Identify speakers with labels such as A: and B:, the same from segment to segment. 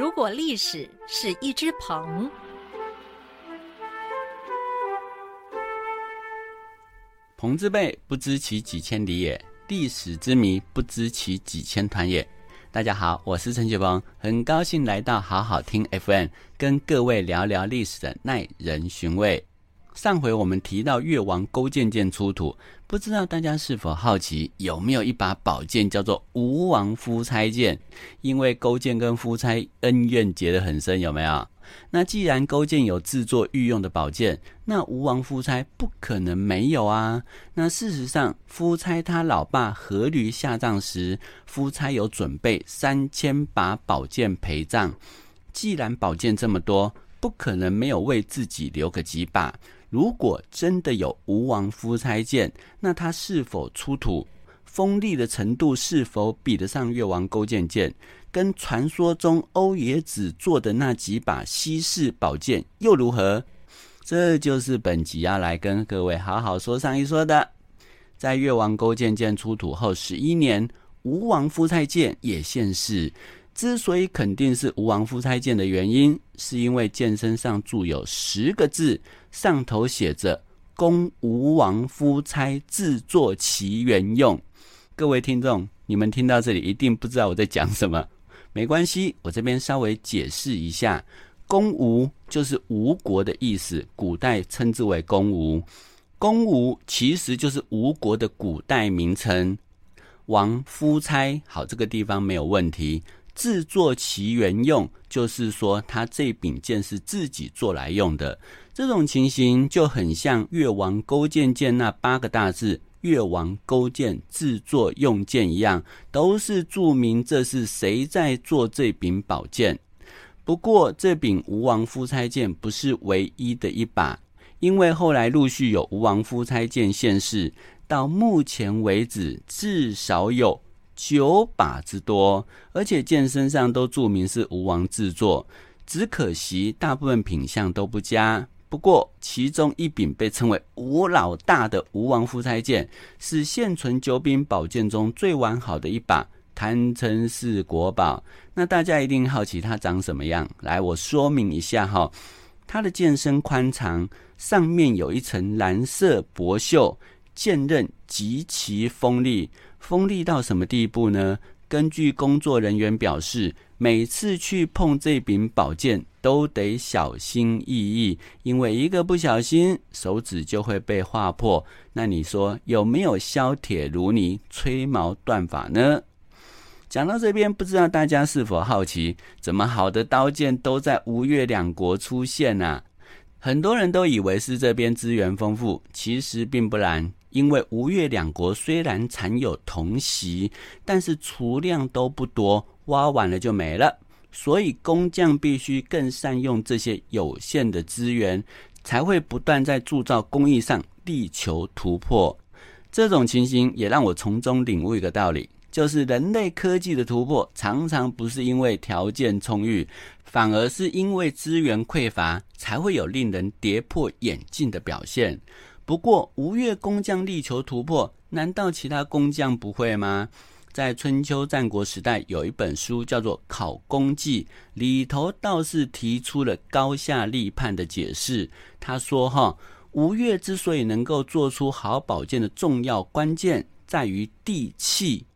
A: 如果历史是一只鹏，
B: 鹏之辈不知其几千里也，历史之谜不知其几千团也。大家好，我是陈雪鹏，很高兴来到好好听 FM，跟各位聊聊历史的耐人寻味。上回我们提到越王勾践剑出土，不知道大家是否好奇，有没有一把宝剑叫做吴王夫差剑？因为勾践跟夫差恩怨结得很深，有没有？那既然勾践有制作御用的宝剑，那吴王夫差不可能没有啊。那事实上，夫差他老爸阖闾下葬时，夫差有准备三千把宝剑陪葬。既然宝剑这么多，不可能没有为自己留个几把。如果真的有吴王夫差剑，那他是否出土，锋利的程度是否比得上越王勾践剑？跟传说中欧冶子做的那几把西式宝剑又如何？这就是本集要来跟各位好好说上一说的。在越王勾践剑出土后十一年，吴王夫差剑也现世。之所以肯定是吴王夫差剑的原因，是因为剑身上铸有十个字，上头写着“供吴王夫差制作其原用”。各位听众，你们听到这里一定不知道我在讲什么，没关系，我这边稍微解释一下，“公吴”就是吴国的意思，古代称之为公吴。公吴其实就是吴国的古代名称。王夫差，好，这个地方没有问题。制作其原用，就是说他这柄剑是自己做来用的。这种情形就很像越王勾践剑那八个大字“越王勾践制作用剑”一样，都是注明这是谁在做这柄宝剑。不过，这柄吴王夫差剑不是唯一的一把，因为后来陆续有吴王夫差剑现世，到目前为止至少有。九把之多，而且剑身上都注明是吴王制作，只可惜大部分品相都不佳。不过其中一柄被称为吴老大的吴王夫差剑，是现存九柄宝剑中最完好的一把，堪称是国宝。那大家一定好奇它长什么样？来，我说明一下哈，它的剑身宽长，上面有一层蓝色薄锈，剑刃极其锋利。锋利到什么地步呢？根据工作人员表示，每次去碰这柄宝剑都得小心翼翼，因为一个不小心，手指就会被划破。那你说有没有削铁如泥、吹毛断发呢？讲到这边，不知道大家是否好奇，怎么好的刀剑都在吴越两国出现呢？很多人都以为是这边资源丰富，其实并不然。因为吴越两国虽然产有铜锡，但是储量都不多，挖完了就没了，所以工匠必须更善用这些有限的资源，才会不断在铸造工艺上力求突破。这种情形也让我从中领悟一个道理，就是人类科技的突破常常不是因为条件充裕，反而是因为资源匮乏，才会有令人跌破眼镜的表现。不过，吴越工匠力求突破，难道其他工匠不会吗？在春秋战国时代，有一本书叫做《考工记》，里头倒是提出了高下立判的解释。他说：“哈，吴越之所以能够做出好宝剑的重要关键，在于地气。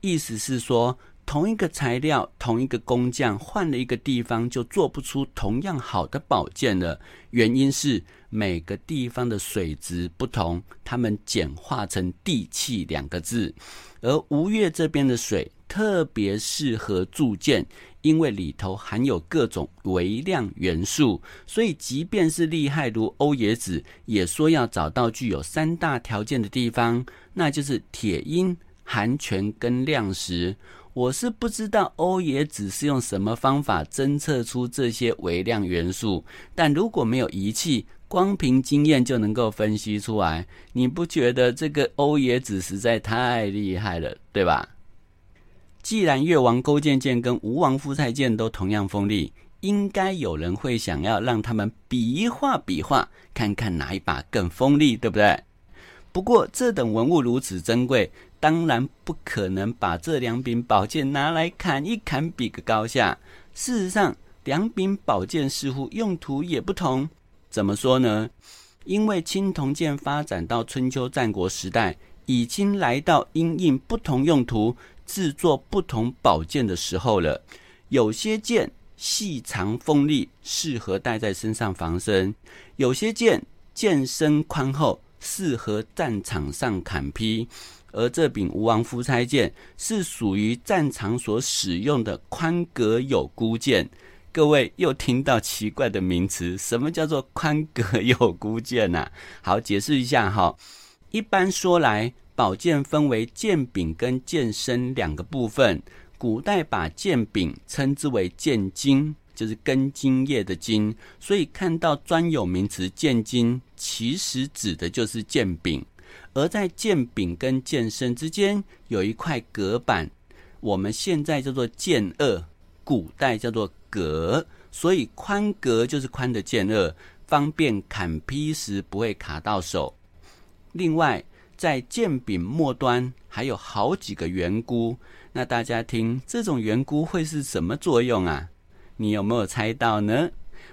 B: 意思是说，同一个材料，同一个工匠，换了一个地方，就做不出同样好的宝剑了。原因是。”每个地方的水质不同，他们简化成地气两个字。而吴越这边的水特别适合铸剑，因为里头含有各种微量元素，所以即便是厉害如欧冶子，也说要找到具有三大条件的地方，那就是铁、阴、寒泉跟亮石。我是不知道欧冶子是用什么方法侦测出这些微量元素，但如果没有仪器，光凭经验就能够分析出来，你不觉得这个欧冶子实在太厉害了，对吧？既然越王勾践剑跟吴王夫差剑都同样锋利，应该有人会想要让他们比划比划，看看哪一把更锋利，对不对？不过这等文物如此珍贵，当然不可能把这两柄宝剑拿来砍一砍，比个高下。事实上，两柄宝剑似乎用途也不同。怎么说呢？因为青铜剑发展到春秋战国时代，已经来到因应不同用途制作不同宝剑的时候了。有些剑细长锋利，适合戴在身上防身；有些剑剑身宽厚，适合战场上砍劈。而这柄吴王夫差剑是属于战场所使用的宽格有箍剑。各位又听到奇怪的名词，什么叫做宽格有箍剑呢？好，解释一下哈。一般说来，宝剑分为剑柄跟剑身两个部分。古代把剑柄称之为剑茎，就是根茎叶的茎，所以看到专有名词剑茎，其实指的就是剑柄。而在剑柄跟剑身之间有一块隔板，我们现在叫做剑颚，古代叫做。格，所以宽格就是宽的剑颚，方便砍劈时不会卡到手。另外，在剑柄末端还有好几个圆箍，那大家听，这种圆箍会是什么作用啊？你有没有猜到呢？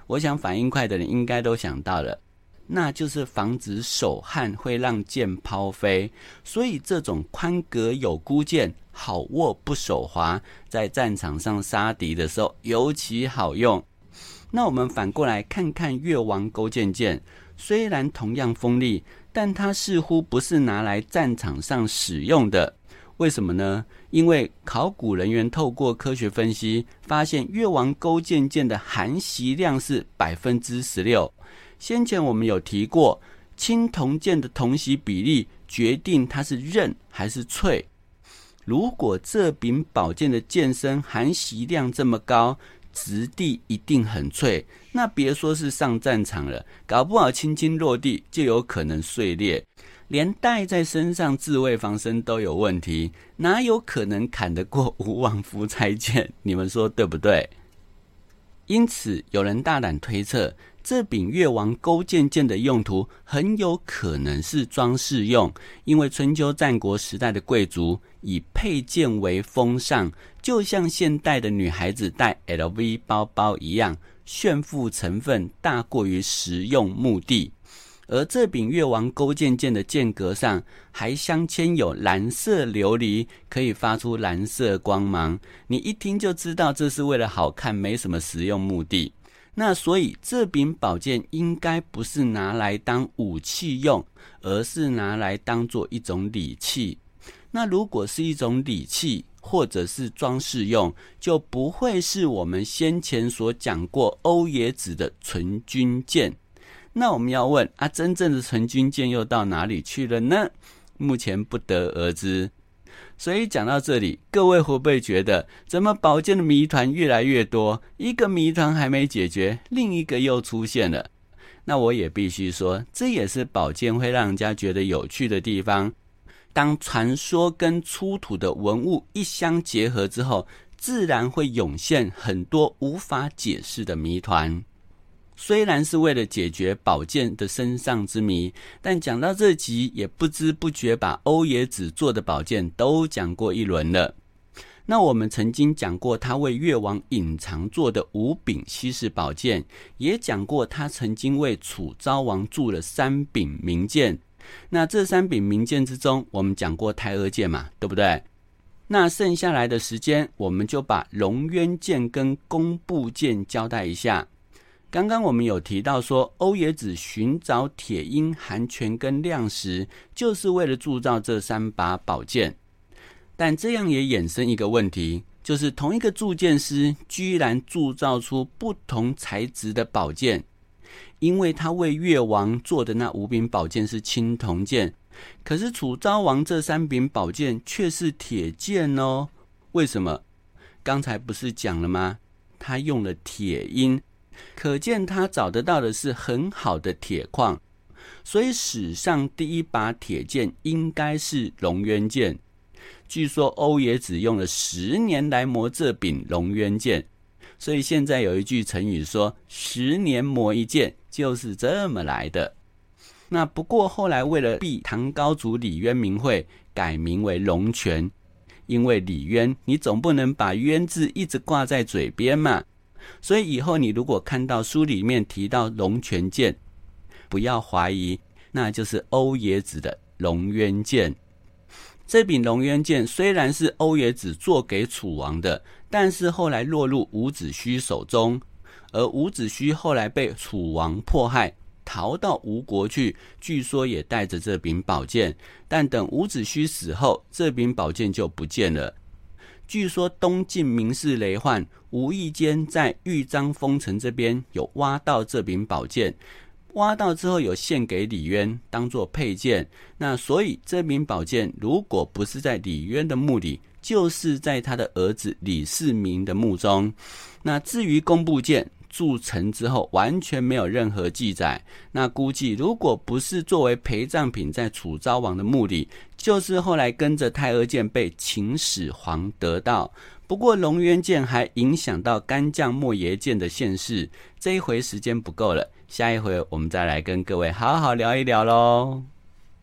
B: 我想反应快的人应该都想到了。那就是防止手汗会让剑抛飞，所以这种宽格有箍剑好握不手滑，在战场上杀敌的时候尤其好用。那我们反过来看看越王勾践剑，虽然同样锋利，但它似乎不是拿来战场上使用的。为什么呢？因为考古人员透过科学分析，发现越王勾践剑的含锡量是百分之十六。先前我们有提过，青铜剑的铜锡比例决定它是韧还是脆。如果这柄宝剑的剑身含锡量这么高，质地一定很脆。那别说是上战场了，搞不好轻轻落地就有可能碎裂，连戴在身上自卫防身都有问题，哪有可能砍得过吴王夫差剑？你们说对不对？因此，有人大胆推测。这柄越王勾践剑的用途很有可能是装饰用，因为春秋战国时代的贵族以佩剑为风尚，就像现代的女孩子戴 LV 包包一样，炫富成分大过于实用目的。而这柄越王勾践剑的剑格上还镶嵌有蓝色琉璃，可以发出蓝色光芒，你一听就知道这是为了好看，没什么实用目的。那所以这柄宝剑应该不是拿来当武器用，而是拿来当做一种礼器。那如果是一种礼器或者是装饰用，就不会是我们先前所讲过欧冶子的纯军剑。那我们要问啊，真正的纯军剑又到哪里去了呢？目前不得而知。所以讲到这里，各位会不会觉得，怎么宝剑的谜团越来越多？一个谜团还没解决，另一个又出现了。那我也必须说，这也是宝剑会让人家觉得有趣的地方。当传说跟出土的文物一相结合之后，自然会涌现很多无法解释的谜团。虽然是为了解决宝剑的身上之谜，但讲到这集也不知不觉把欧冶子做的宝剑都讲过一轮了。那我们曾经讲过他为越王隐藏做的五柄稀世宝剑，也讲过他曾经为楚昭王铸了三柄名剑。那这三柄名剑之中，我们讲过太阿剑嘛，对不对？那剩下来的时间，我们就把龙渊剑跟工部剑交代一下。刚刚我们有提到说，欧冶子寻找铁鹰、含泉跟亮石，就是为了铸造这三把宝剑。但这样也衍生一个问题，就是同一个铸剑师居然铸造出不同材质的宝剑，因为他为越王做的那五柄宝剑是青铜剑，可是楚昭王这三柄宝剑却是铁剑哦。为什么？刚才不是讲了吗？他用了铁鹰。可见他找得到的是很好的铁矿，所以史上第一把铁剑应该是龙渊剑。据说欧冶子用了十年来磨这柄龙渊剑，所以现在有一句成语说“十年磨一剑”，就是这么来的。那不过后来为了避唐高祖李渊名讳，改名为龙泉，因为李渊，你总不能把渊字一直挂在嘴边嘛。所以以后你如果看到书里面提到龙泉剑，不要怀疑，那就是欧冶子的龙渊剑。这柄龙渊剑虽然是欧冶子做给楚王的，但是后来落入伍子胥手中，而伍子胥后来被楚王迫害，逃到吴国去，据说也带着这柄宝剑。但等伍子胥死后，这柄宝剑就不见了。据说东晋名士雷焕无意间在豫章封城这边有挖到这柄宝剑。挖到之后有献给李渊当做佩剑，那所以这柄宝剑如果不是在李渊的墓里，就是在他的儿子李世民的墓中。那至于工部剑铸成之后完全没有任何记载，那估计如果不是作为陪葬品在楚昭王的墓里，就是后来跟着太阿剑被秦始皇得到。不过龙渊剑还影响到干将莫邪剑的现世，这一回时间不够了。下一回我们再来跟各位好好聊一聊喽。